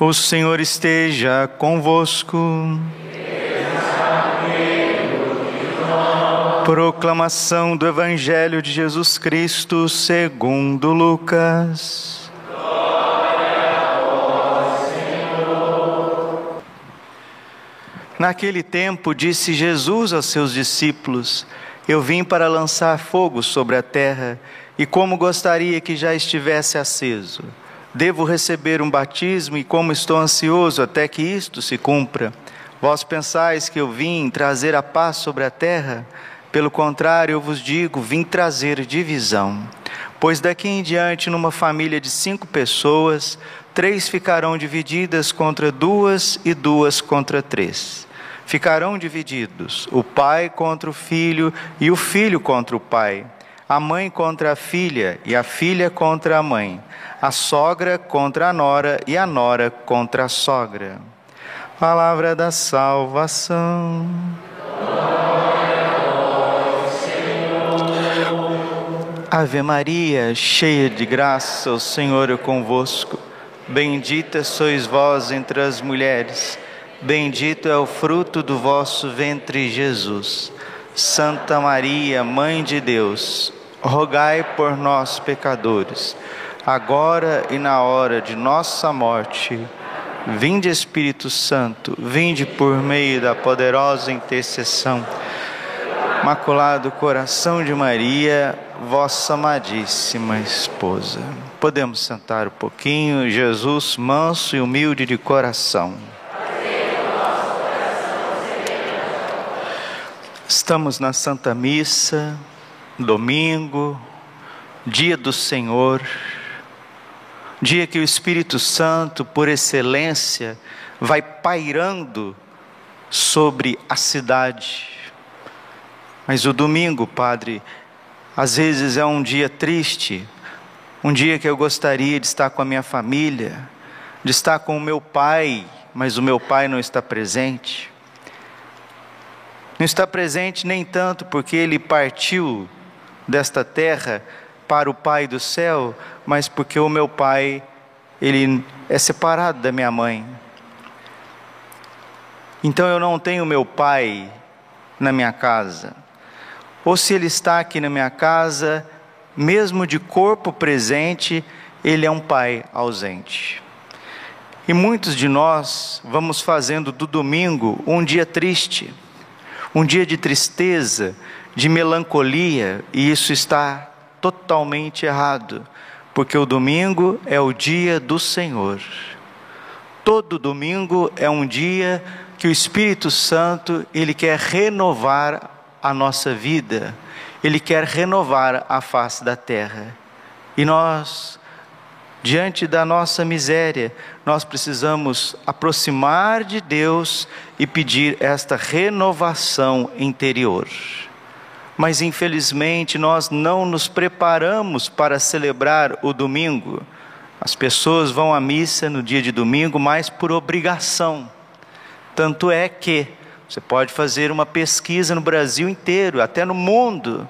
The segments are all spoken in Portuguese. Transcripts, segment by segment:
O Senhor esteja convosco. Proclamação do Evangelho de Jesus Cristo segundo Lucas. Naquele tempo disse Jesus aos seus discípulos: Eu vim para lançar fogo sobre a terra, e como gostaria que já estivesse aceso. Devo receber um batismo e como estou ansioso até que isto se cumpra. Vós pensais que eu vim trazer a paz sobre a terra? Pelo contrário, eu vos digo, vim trazer divisão. Pois daqui em diante, numa família de cinco pessoas, três ficarão divididas contra duas e duas contra três. Ficarão divididos o pai contra o filho e o filho contra o pai, a mãe contra a filha e a filha contra a mãe a sogra contra a nora e a nora contra a sogra. Palavra da salvação. Ave Maria, cheia de graça, o Senhor é convosco. Bendita sois vós entre as mulheres, bendito é o fruto do vosso ventre, Jesus. Santa Maria, Mãe de Deus, rogai por nós, pecadores agora e na hora de nossa morte. Vinde, Espírito Santo, vinde por meio da poderosa intercessão. Maculado coração de Maria, vossa amadíssima esposa. Podemos sentar um pouquinho, Jesus, manso e humilde de coração. Estamos na Santa Missa, domingo, dia do Senhor dia que o Espírito Santo, por excelência, vai pairando sobre a cidade. Mas o domingo, Padre, às vezes é um dia triste, um dia que eu gostaria de estar com a minha família, de estar com o meu pai, mas o meu pai não está presente. Não está presente nem tanto porque ele partiu desta terra para o Pai do céu, mas porque o meu pai, ele é separado da minha mãe. Então eu não tenho meu pai na minha casa. Ou se ele está aqui na minha casa, mesmo de corpo presente, ele é um pai ausente. E muitos de nós vamos fazendo do domingo um dia triste, um dia de tristeza, de melancolia, e isso está totalmente errado, porque o domingo é o dia do Senhor. Todo domingo é um dia que o Espírito Santo, ele quer renovar a nossa vida. Ele quer renovar a face da terra. E nós, diante da nossa miséria, nós precisamos aproximar de Deus e pedir esta renovação interior mas infelizmente nós não nos preparamos para celebrar o domingo. As pessoas vão à missa no dia de domingo mais por obrigação. Tanto é que você pode fazer uma pesquisa no Brasil inteiro, até no mundo,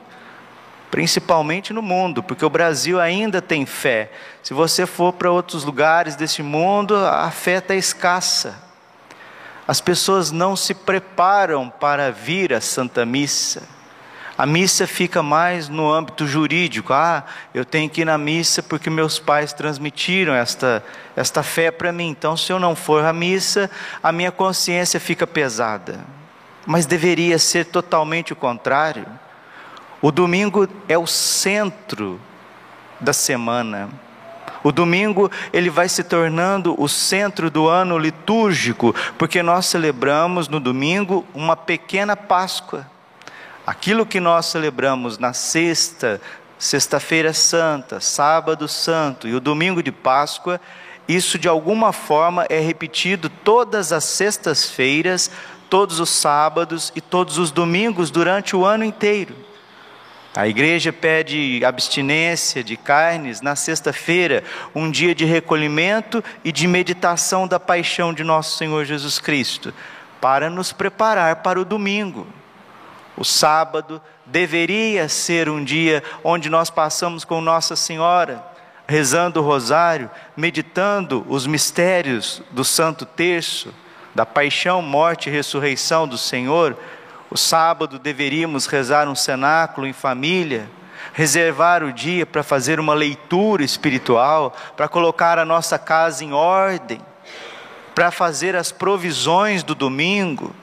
principalmente no mundo, porque o Brasil ainda tem fé. Se você for para outros lugares desse mundo, a fé está escassa. As pessoas não se preparam para vir à Santa Missa. A missa fica mais no âmbito jurídico. Ah, eu tenho que ir na missa porque meus pais transmitiram esta, esta fé para mim. Então, se eu não for à missa, a minha consciência fica pesada. Mas deveria ser totalmente o contrário. O domingo é o centro da semana. O domingo ele vai se tornando o centro do ano litúrgico, porque nós celebramos no domingo uma pequena Páscoa. Aquilo que nós celebramos na sexta, sexta-feira santa, sábado santo e o domingo de Páscoa, isso de alguma forma é repetido todas as sextas-feiras, todos os sábados e todos os domingos durante o ano inteiro. A igreja pede abstinência de carnes na sexta-feira, um dia de recolhimento e de meditação da paixão de nosso Senhor Jesus Cristo, para nos preparar para o domingo. O sábado deveria ser um dia onde nós passamos com Nossa Senhora, rezando o rosário, meditando os mistérios do Santo Terço, da paixão, morte e ressurreição do Senhor. O sábado deveríamos rezar um cenáculo em família, reservar o dia para fazer uma leitura espiritual, para colocar a nossa casa em ordem, para fazer as provisões do domingo.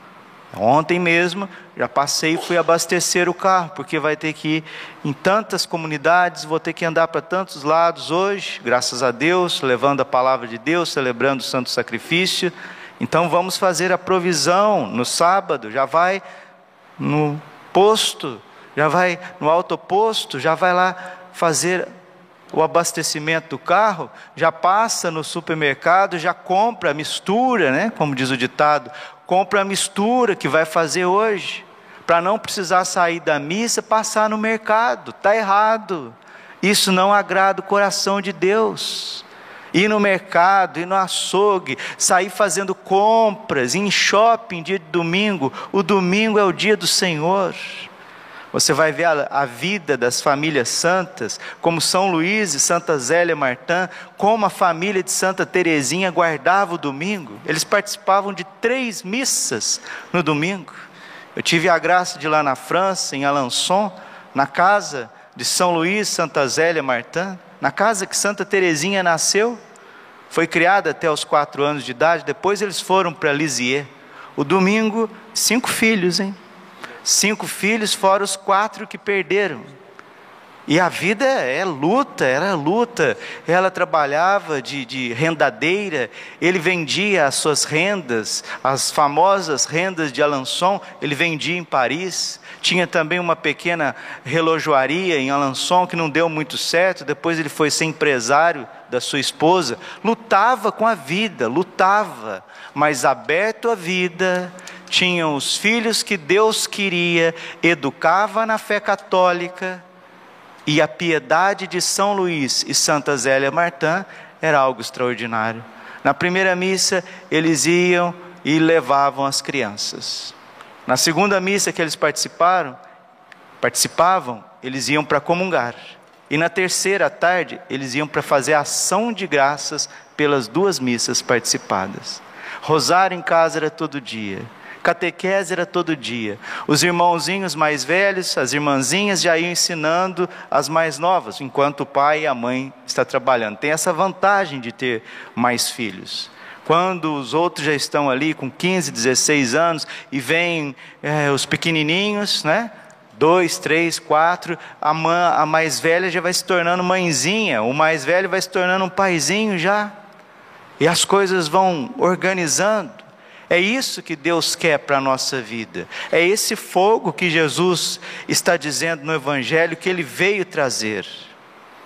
Ontem mesmo já passei e fui abastecer o carro, porque vai ter que ir em tantas comunidades, vou ter que andar para tantos lados hoje, graças a Deus, levando a palavra de Deus, celebrando o santo sacrifício. Então vamos fazer a provisão no sábado, já vai no posto, já vai no autoposto, já vai lá fazer o abastecimento do carro, já passa no supermercado, já compra mistura, né? Como diz o ditado, compra a mistura que vai fazer hoje, para não precisar sair da missa, passar no mercado. Tá errado. Isso não agrada o coração de Deus. Ir no mercado, ir no açougue, sair fazendo compras, ir em shopping dia de domingo. O domingo é o dia do Senhor. Você vai ver a, a, vida das famílias santas, como São Luís e Santa Zélia Martã, como a família de Santa Teresinha guardava o domingo. Eles participavam de três missas no domingo. Eu tive a graça de ir lá na França, em Alençon, na casa de São Luís, Santa Zélia Martã, na casa que Santa Teresinha nasceu. Foi criada até os quatro anos de idade, depois eles foram para Lisieux. O domingo, cinco filhos, hein? Cinco filhos, fora os quatro que perderam. E a vida é luta, era luta. Ela trabalhava de, de, rendadeira, ele vendia as suas rendas, as famosas rendas de Alençon, ele vendia em Paris. Tinha também uma pequena relojoaria em Alençon que não deu muito certo, depois ele foi ser empresário da sua esposa. Lutava com a vida, lutava, mas aberto à vida, tinham os filhos que Deus queria, educava na fé católica, e a piedade de São Luís e Santa Zélia Martã era algo extraordinário. Na primeira missa, eles iam e levavam as crianças. Na segunda missa que eles participaram, participavam, eles iam para comungar. E na terceira tarde, eles iam para fazer ação de graças pelas duas missas participadas. Rosário em casa era todo dia. Catequese era todo dia. Os irmãozinhos mais velhos, as irmãzinhas já iam ensinando as mais novas, enquanto o pai e a mãe estão trabalhando. Tem essa vantagem de ter mais filhos. Quando os outros já estão ali com 15, 16 anos e vêm é, os pequenininhos, né? dois, três, quatro, a, mãe, a mais velha já vai se tornando mãezinha, o mais velho vai se tornando um paizinho já. E as coisas vão organizando. É isso que Deus quer para a nossa vida. É esse fogo que Jesus está dizendo no Evangelho que ele veio trazer.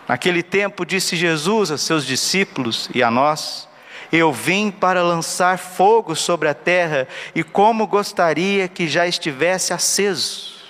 Naquele tempo, disse Jesus a seus discípulos e a nós: Eu vim para lançar fogo sobre a terra, e como gostaria que já estivesse aceso.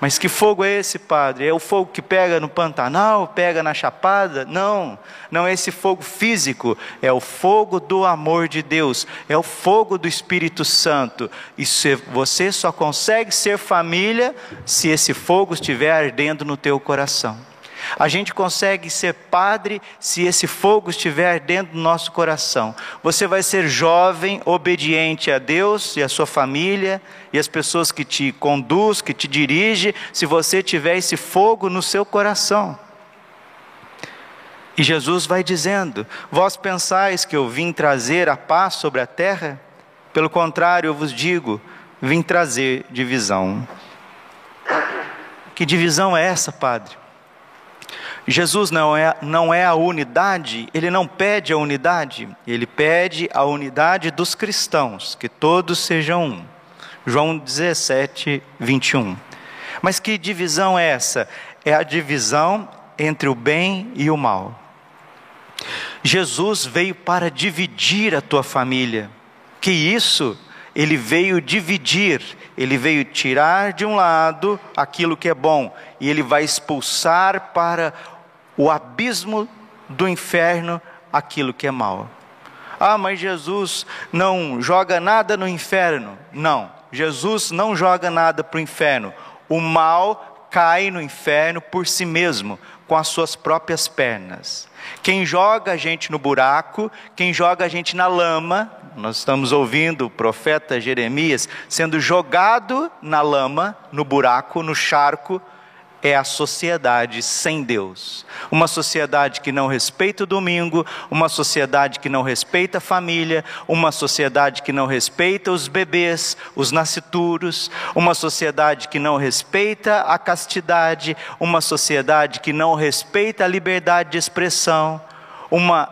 Mas que fogo é esse, Padre? É o fogo que pega no Pantanal, pega na Chapada? Não, não é esse fogo físico, é o fogo do amor de Deus, é o fogo do Espírito Santo. E você só consegue ser família se esse fogo estiver ardendo no teu coração. A gente consegue ser padre se esse fogo estiver dentro do nosso coração. Você vai ser jovem, obediente a Deus e a sua família e as pessoas que te conduz, que te dirige, se você tiver esse fogo no seu coração. E Jesus vai dizendo: Vós pensais que eu vim trazer a paz sobre a terra? Pelo contrário, eu vos digo, vim trazer divisão. Que divisão é essa, Padre? Jesus não é, não é a unidade, ele não pede a unidade, ele pede a unidade dos cristãos, que todos sejam um. João 17, 21. Mas que divisão é essa? É a divisão entre o bem e o mal. Jesus veio para dividir a tua família. Que isso? Ele veio dividir, ele veio tirar de um lado aquilo que é bom e ele vai expulsar para o abismo do inferno aquilo que é mal. Ah, mas Jesus não joga nada no inferno. Não, Jesus não joga nada para o inferno. O mal cai no inferno por si mesmo, com as suas próprias pernas. Quem joga a gente no buraco, quem joga a gente na lama, nós estamos ouvindo o profeta Jeremias sendo jogado na lama, no buraco, no charco, é a sociedade sem Deus. Uma sociedade que não respeita o domingo, uma sociedade que não respeita a família, uma sociedade que não respeita os bebês, os nascituros, uma sociedade que não respeita a castidade, uma sociedade que não respeita a liberdade de expressão, uma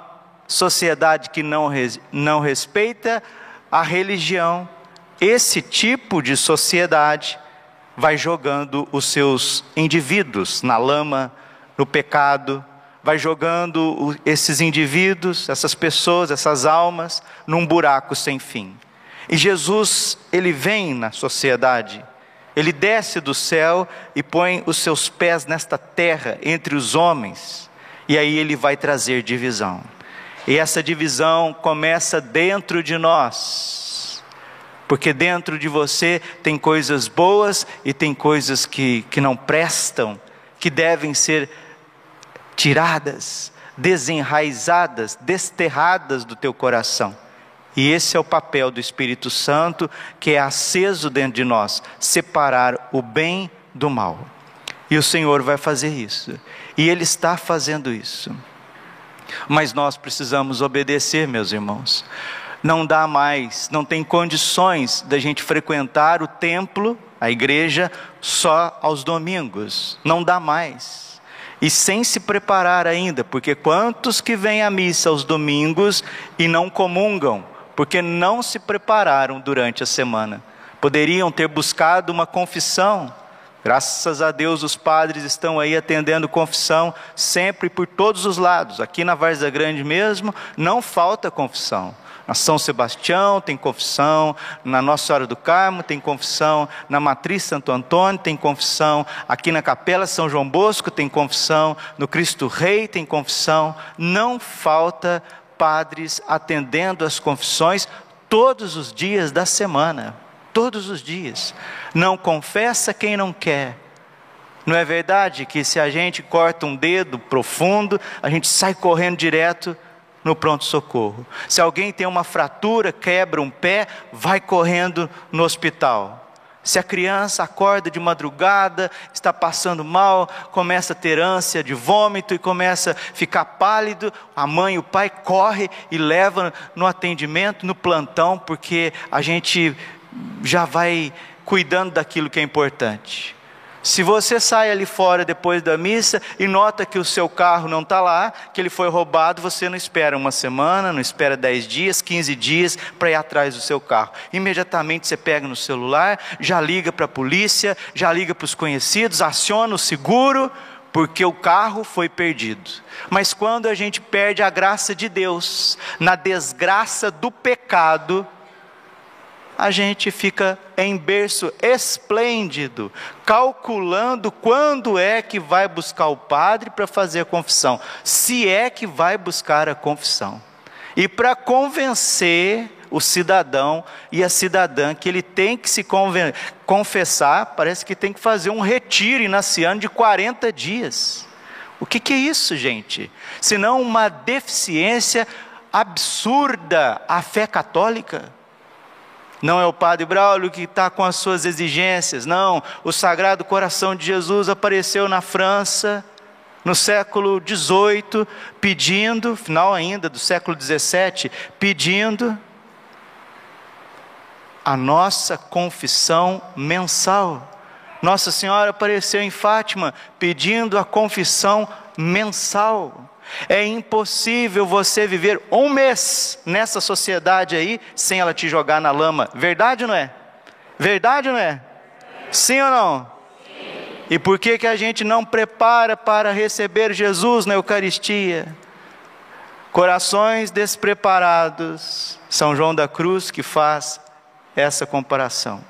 sociedade que não, não respeita a religião. Esse tipo de sociedade vai jogando os seus indivíduos na lama, no pecado, vai jogando esses indivíduos, essas pessoas, essas almas, num buraco sem fim. E Jesus, ele vem na sociedade, ele desce do céu e põe os seus pés nesta terra, entre os homens, e aí ele vai trazer divisão. E essa divisão começa dentro de nós porque dentro de você tem coisas boas e tem coisas que, que não prestam, que devem ser tiradas, desenraizadas, desterradas do teu coração. E esse é o papel do Espírito Santo, que é aceso dentro de nós separar o bem do mal. E o Senhor vai fazer isso, e Ele está fazendo isso. Mas nós precisamos obedecer, meus irmãos não dá mais, não tem condições da gente frequentar o templo, a igreja, só aos domingos. Não dá mais. E sem se preparar ainda, porque quantos que vêm à missa aos domingos e não comungam, porque não se prepararam durante a semana? Poderiam ter buscado uma confissão. Graças a Deus os padres estão aí atendendo confissão sempre por todos os lados. Aqui na Varza Grande mesmo, não falta confissão. Na São Sebastião tem confissão, na Nossa Senhora do Carmo tem confissão, na Matriz Santo Antônio tem confissão, aqui na Capela São João Bosco tem confissão, no Cristo Rei tem confissão. Não falta padres atendendo as confissões todos os dias da semana, todos os dias. Não confessa quem não quer. Não é verdade que se a gente corta um dedo profundo, a gente sai correndo direto no pronto-socorro. Se alguém tem uma fratura, quebra um pé, vai correndo no hospital. Se a criança acorda de madrugada, está passando mal, começa a ter ânsia de vômito e começa a ficar pálido, a mãe e o pai corre e leva no atendimento, no plantão, porque a gente já vai cuidando daquilo que é importante. Se você sai ali fora depois da missa e nota que o seu carro não está lá, que ele foi roubado, você não espera uma semana, não espera dez dias, quinze dias para ir atrás do seu carro. Imediatamente você pega no celular, já liga para a polícia, já liga para os conhecidos, aciona o seguro, porque o carro foi perdido. Mas quando a gente perde a graça de Deus, na desgraça do pecado, a gente fica em berço esplêndido, calculando quando é que vai buscar o padre para fazer a confissão, se é que vai buscar a confissão. E para convencer o cidadão e a cidadã que ele tem que se confessar, parece que tem que fazer um retiro inaciano de 40 dias. O que, que é isso, gente? Senão uma deficiência absurda à fé católica. Não é o Padre Braulio que está com as suas exigências, não. O Sagrado Coração de Jesus apareceu na França no século XVIII, pedindo, final ainda do século XVII, pedindo a nossa confissão mensal. Nossa Senhora apareceu em Fátima pedindo a confissão mensal. É impossível você viver um mês nessa sociedade aí sem ela te jogar na lama. Verdade não é? Verdade não é? Sim ou não? E por que, que a gente não prepara para receber Jesus na Eucaristia? Corações despreparados. São João da Cruz que faz essa comparação.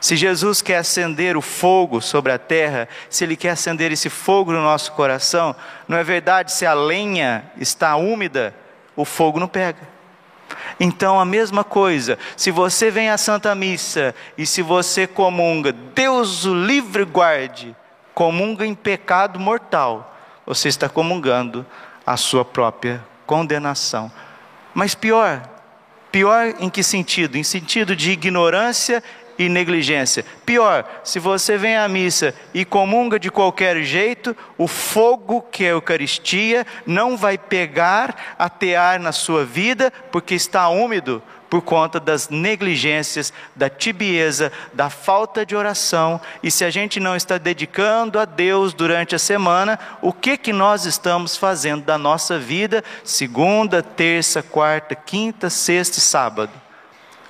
Se Jesus quer acender o fogo sobre a terra, se Ele quer acender esse fogo no nosso coração, não é verdade, se a lenha está úmida, o fogo não pega. Então a mesma coisa, se você vem à Santa Missa e se você comunga, Deus o livre guarde, comunga em pecado mortal, você está comungando a sua própria condenação. Mas pior, pior em que sentido? Em sentido de ignorância e negligência. Pior, se você vem à missa e comunga de qualquer jeito, o fogo que é a Eucaristia não vai pegar, atear na sua vida, porque está úmido por conta das negligências, da tibieza, da falta de oração. E se a gente não está dedicando a Deus durante a semana, o que que nós estamos fazendo da nossa vida segunda, terça, quarta, quinta, sexta e sábado?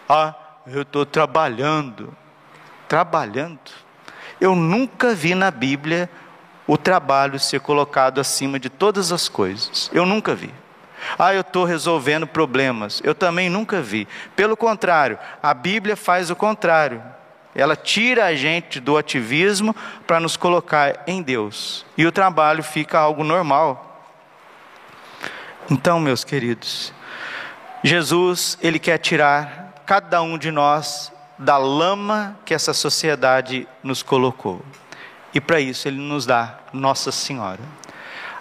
Ah, eu estou trabalhando. Trabalhando? Eu nunca vi na Bíblia o trabalho ser colocado acima de todas as coisas. Eu nunca vi. Ah, eu estou resolvendo problemas. Eu também nunca vi. Pelo contrário, a Bíblia faz o contrário. Ela tira a gente do ativismo para nos colocar em Deus. E o trabalho fica algo normal. Então, meus queridos, Jesus, ele quer tirar cada um de nós da lama que essa sociedade nos colocou. E para isso ele nos dá Nossa Senhora.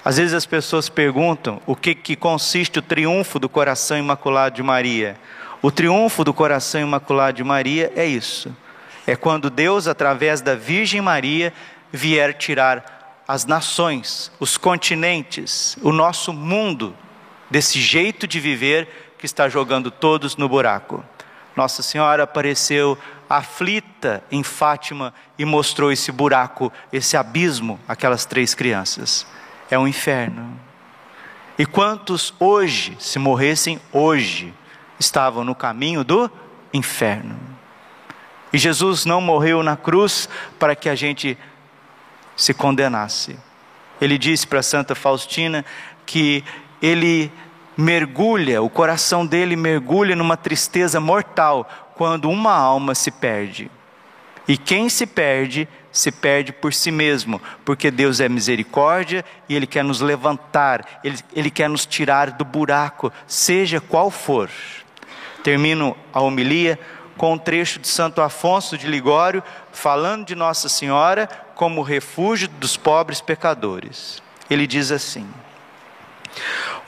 Às vezes as pessoas perguntam o que, que consiste o triunfo do coração imaculado de Maria. O triunfo do coração imaculado de Maria é isso: é quando Deus, através da Virgem Maria, vier tirar as nações, os continentes, o nosso mundo desse jeito de viver que está jogando todos no buraco. Nossa Senhora apareceu aflita em Fátima e mostrou esse buraco, esse abismo, aquelas três crianças. É um inferno. E quantos hoje, se morressem hoje, estavam no caminho do inferno? E Jesus não morreu na cruz para que a gente se condenasse. Ele disse para Santa Faustina que ele mergulha, o coração dele mergulha numa tristeza mortal quando uma alma se perde. E quem se perde, se perde por si mesmo, porque Deus é misericórdia e Ele quer nos levantar, Ele, Ele quer nos tirar do buraco, seja qual for. Termino a homilia com um trecho de Santo Afonso de Ligório, falando de Nossa Senhora como refúgio dos pobres pecadores. Ele diz assim: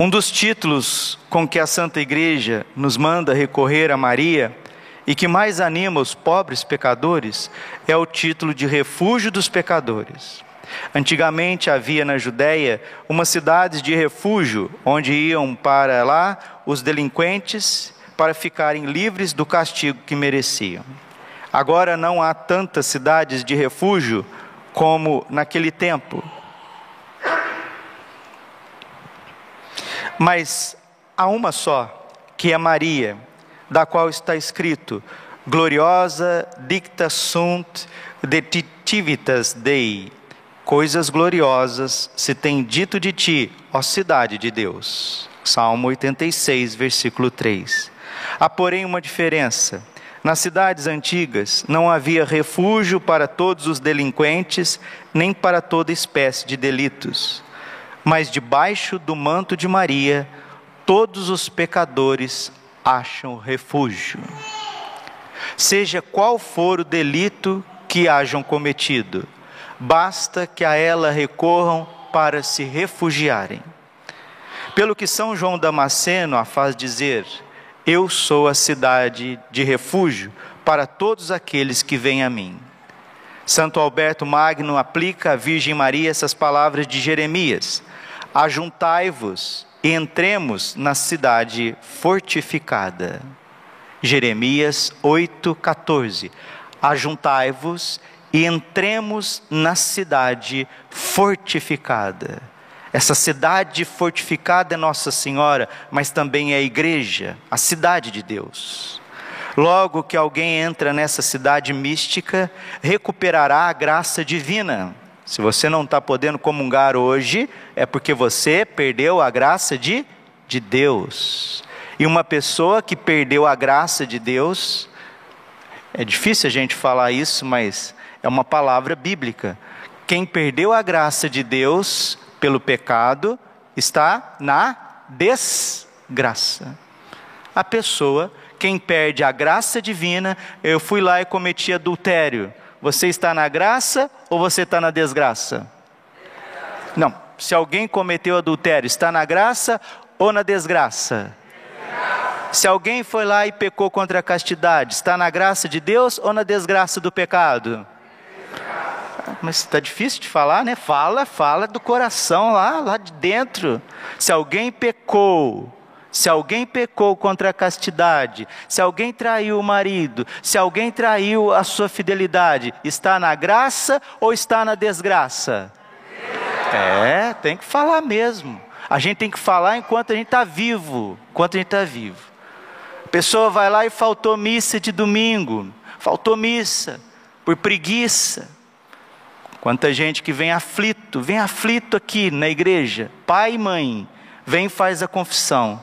um dos títulos com que a Santa Igreja nos manda recorrer a Maria e que mais anima os pobres pecadores é o título de refúgio dos pecadores. Antigamente havia na Judéia uma cidade de refúgio onde iam para lá os delinquentes para ficarem livres do castigo que mereciam. Agora não há tantas cidades de refúgio como naquele tempo. Mas há uma só, que é Maria, da qual está escrito: Gloriosa dicta sunt detitivitas Dei. Coisas gloriosas se tem dito de ti, ó cidade de Deus. Salmo 86, versículo 3. Há, porém, uma diferença. Nas cidades antigas não havia refúgio para todos os delinquentes, nem para toda espécie de delitos mas debaixo do manto de Maria, todos os pecadores acham refúgio. Seja qual for o delito que hajam cometido, basta que a ela recorram para se refugiarem. Pelo que São João Damasceno a faz dizer: Eu sou a cidade de refúgio para todos aqueles que vêm a mim. Santo Alberto Magno aplica à Virgem Maria essas palavras de Jeremias: Ajuntai-vos e entremos na cidade fortificada. Jeremias 8,14. Ajuntai-vos e entremos na cidade fortificada. Essa cidade fortificada é Nossa Senhora, mas também é a igreja, a cidade de Deus. Logo que alguém entra nessa cidade mística, recuperará a graça divina. Se você não está podendo comungar hoje, é porque você perdeu a graça de, de Deus. E uma pessoa que perdeu a graça de Deus, é difícil a gente falar isso, mas é uma palavra bíblica. Quem perdeu a graça de Deus pelo pecado está na desgraça. A pessoa, quem perde a graça divina, eu fui lá e cometi adultério. Você está na graça ou você está na desgraça? Não, se alguém cometeu adultério, está na graça ou na desgraça? Se alguém foi lá e pecou contra a castidade, está na graça de Deus ou na desgraça do pecado? Mas está difícil de falar, né? Fala, fala do coração lá, lá de dentro. Se alguém pecou, se alguém pecou contra a castidade, se alguém traiu o marido, se alguém traiu a sua fidelidade, está na graça ou está na desgraça? É, tem que falar mesmo. A gente tem que falar enquanto a gente está vivo. Enquanto a gente está vivo. A pessoa vai lá e faltou missa de domingo. Faltou missa por preguiça. Quanta gente que vem aflito, vem aflito aqui na igreja, pai e mãe, vem e faz a confissão.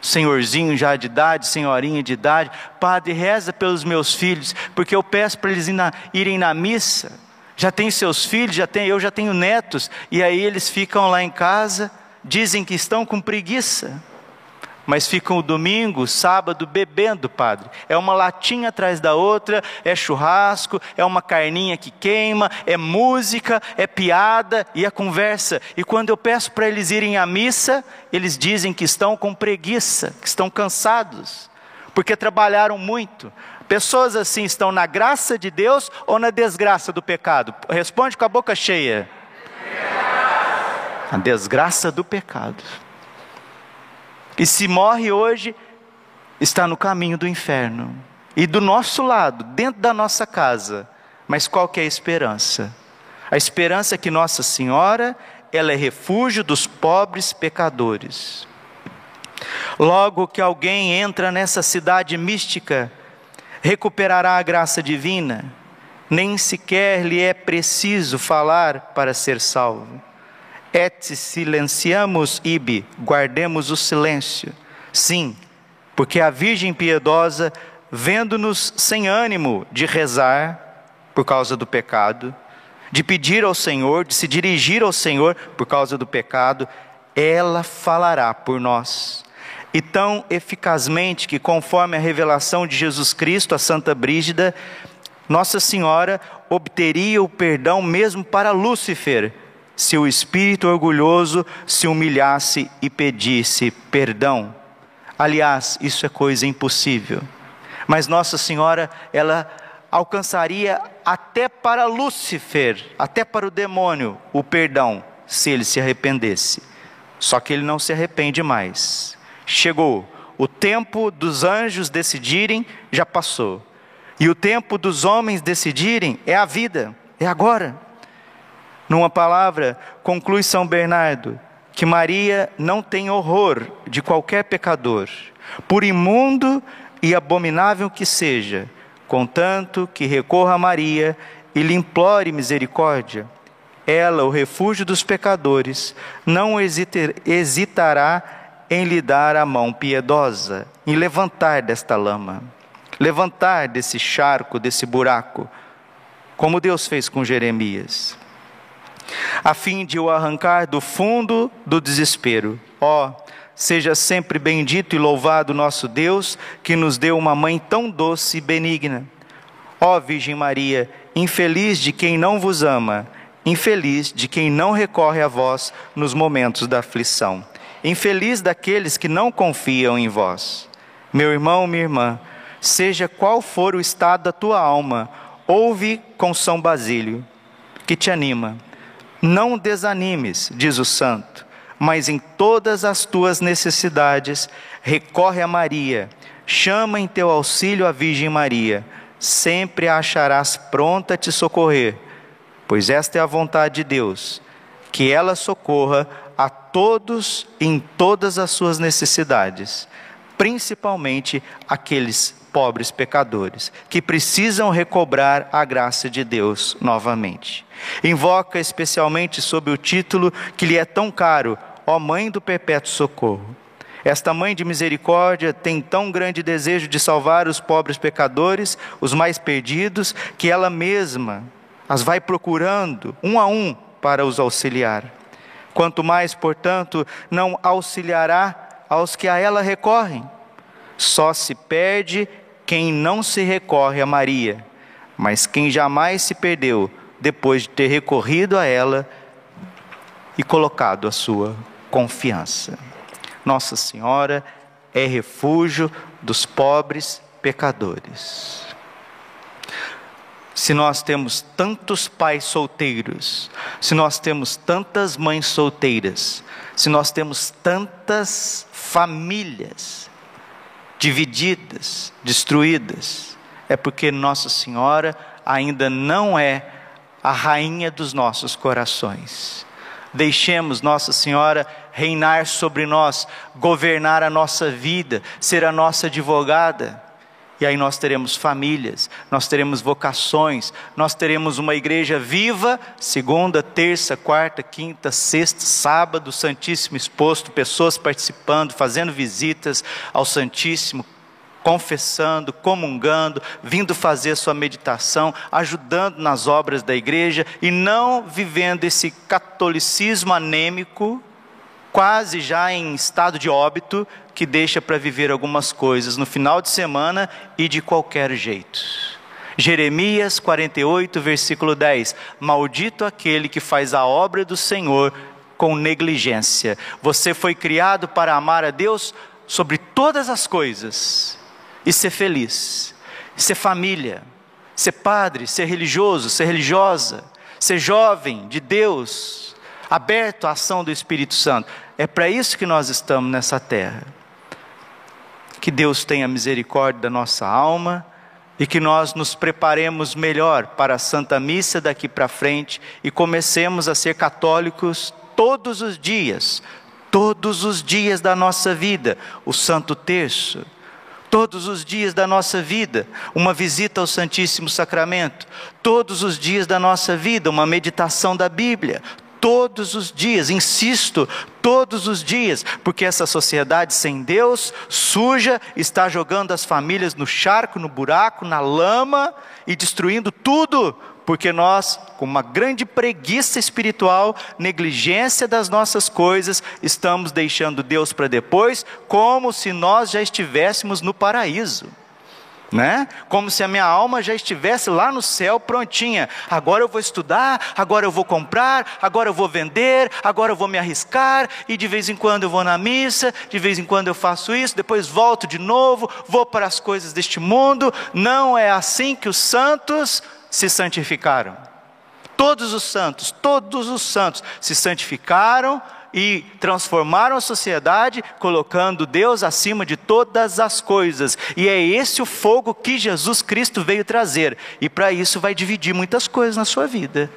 Senhorzinho já de idade, senhorinha de idade, padre, reza pelos meus filhos, porque eu peço para eles irem na missa. Já tem seus filhos, já tem, eu já tenho netos, e aí eles ficam lá em casa, dizem que estão com preguiça mas ficam o domingo, sábado bebendo, padre. É uma latinha atrás da outra, é churrasco, é uma carninha que queima, é música, é piada e a conversa. E quando eu peço para eles irem à missa, eles dizem que estão com preguiça, que estão cansados, porque trabalharam muito. Pessoas assim estão na graça de Deus ou na desgraça do pecado? Responde com a boca cheia. A desgraça do pecado. E se morre hoje, está no caminho do inferno. E do nosso lado, dentro da nossa casa. Mas qual que é a esperança? A esperança é que Nossa Senhora, ela é refúgio dos pobres pecadores. Logo que alguém entra nessa cidade mística, recuperará a graça divina, nem sequer lhe é preciso falar para ser salvo. Et silenciamos ibi, guardemos o silêncio. Sim, porque a Virgem piedosa, vendo-nos sem ânimo de rezar por causa do pecado, de pedir ao Senhor, de se dirigir ao Senhor por causa do pecado, ela falará por nós. E tão eficazmente que, conforme a revelação de Jesus Cristo a Santa Brígida, Nossa Senhora obteria o perdão mesmo para Lúcifer, se o espírito orgulhoso se humilhasse e pedisse perdão. Aliás, isso é coisa impossível. Mas Nossa Senhora, ela alcançaria até para Lúcifer, até para o demônio, o perdão, se ele se arrependesse. Só que ele não se arrepende mais. Chegou. O tempo dos anjos decidirem já passou. E o tempo dos homens decidirem é a vida, é agora. Numa palavra, conclui São Bernardo que Maria não tem horror de qualquer pecador, por imundo e abominável que seja, contanto que recorra a Maria e lhe implore misericórdia. Ela, o refúgio dos pecadores, não hesitará em lhe dar a mão piedosa, em levantar desta lama, levantar desse charco, desse buraco, como Deus fez com Jeremias a fim de o arrancar do fundo do desespero. Ó, oh, seja sempre bendito e louvado nosso Deus, que nos deu uma mãe tão doce e benigna. Ó oh, Virgem Maria, infeliz de quem não vos ama, infeliz de quem não recorre a vós nos momentos da aflição, infeliz daqueles que não confiam em vós. Meu irmão, minha irmã, seja qual for o estado da tua alma, ouve com São Basílio, que te anima não desanimes, diz o santo, mas em todas as tuas necessidades recorre a Maria, chama em teu auxílio a Virgem Maria, sempre a acharás pronta a te socorrer, pois esta é a vontade de Deus, que ela socorra a todos em todas as suas necessidades, principalmente aqueles pobres pecadores, que precisam recobrar a graça de Deus novamente. Invoca especialmente sob o título que lhe é tão caro, ó Mãe do Perpétuo Socorro. Esta mãe de misericórdia tem tão grande desejo de salvar os pobres pecadores, os mais perdidos, que ela mesma as vai procurando um a um para os auxiliar. Quanto mais, portanto, não auxiliará aos que a ela recorrem. Só se perde quem não se recorre a Maria, mas quem jamais se perdeu depois de ter recorrido a ela e colocado a sua confiança. Nossa Senhora é refúgio dos pobres pecadores. Se nós temos tantos pais solteiros, se nós temos tantas mães solteiras, se nós temos tantas famílias divididas, destruídas, é porque Nossa Senhora ainda não é a rainha dos nossos corações. Deixemos Nossa Senhora reinar sobre nós, governar a nossa vida, ser a nossa advogada. E aí nós teremos famílias, nós teremos vocações, nós teremos uma igreja viva, segunda, terça, quarta, quinta, sexta, sábado, Santíssimo exposto, pessoas participando, fazendo visitas ao Santíssimo, confessando, comungando, vindo fazer sua meditação, ajudando nas obras da igreja e não vivendo esse catolicismo anêmico, quase já em estado de óbito, que deixa para viver algumas coisas no final de semana e de qualquer jeito. Jeremias 48, versículo 10: Maldito aquele que faz a obra do Senhor com negligência. Você foi criado para amar a Deus sobre todas as coisas e ser feliz, ser família, ser padre, ser religioso, ser religiosa, ser jovem de Deus, aberto à ação do Espírito Santo. É para isso que nós estamos nessa terra. Que Deus tenha misericórdia da nossa alma e que nós nos preparemos melhor para a Santa Missa daqui para frente e comecemos a ser católicos todos os dias, todos os dias da nossa vida, o Santo Terço todos os dias da nossa vida, uma visita ao Santíssimo Sacramento, todos os dias da nossa vida, uma meditação da Bíblia, todos os dias, insisto, todos os dias, porque essa sociedade sem Deus, suja, está jogando as famílias no charco, no buraco, na lama e destruindo tudo, porque nós, com uma grande preguiça espiritual, negligência das nossas coisas, estamos deixando Deus para depois, como se nós já estivéssemos no paraíso. Né? Como se a minha alma já estivesse lá no céu prontinha. Agora eu vou estudar, agora eu vou comprar, agora eu vou vender, agora eu vou me arriscar e de vez em quando eu vou na missa, de vez em quando eu faço isso, depois volto de novo, vou para as coisas deste mundo. Não é assim que os santos se santificaram. Todos os santos, todos os santos se santificaram e transformaram a sociedade, colocando Deus acima de todas as coisas. E é esse o fogo que Jesus Cristo veio trazer. E para isso vai dividir muitas coisas na sua vida.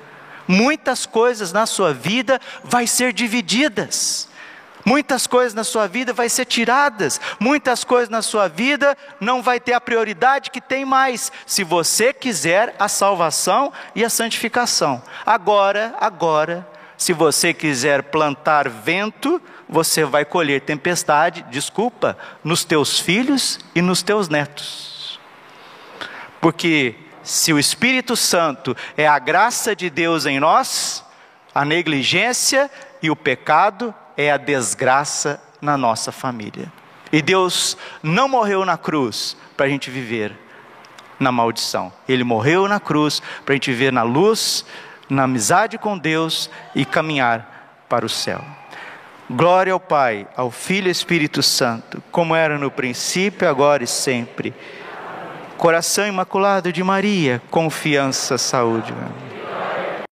Muitas coisas na sua vida vai ser divididas. Muitas coisas na sua vida vai ser tiradas, muitas coisas na sua vida não vai ter a prioridade que tem mais, se você quiser a salvação e a santificação. Agora, agora, se você quiser plantar vento, você vai colher tempestade, desculpa, nos teus filhos e nos teus netos. Porque se o Espírito Santo é a graça de Deus em nós, a negligência e o pecado é a desgraça na nossa família. E Deus não morreu na cruz para a gente viver na maldição. Ele morreu na cruz para a gente viver na luz, na amizade com Deus e caminhar para o céu. Glória ao Pai, ao Filho e Espírito Santo, como era no princípio, agora e sempre. Coração imaculado de Maria, confiança, saúde.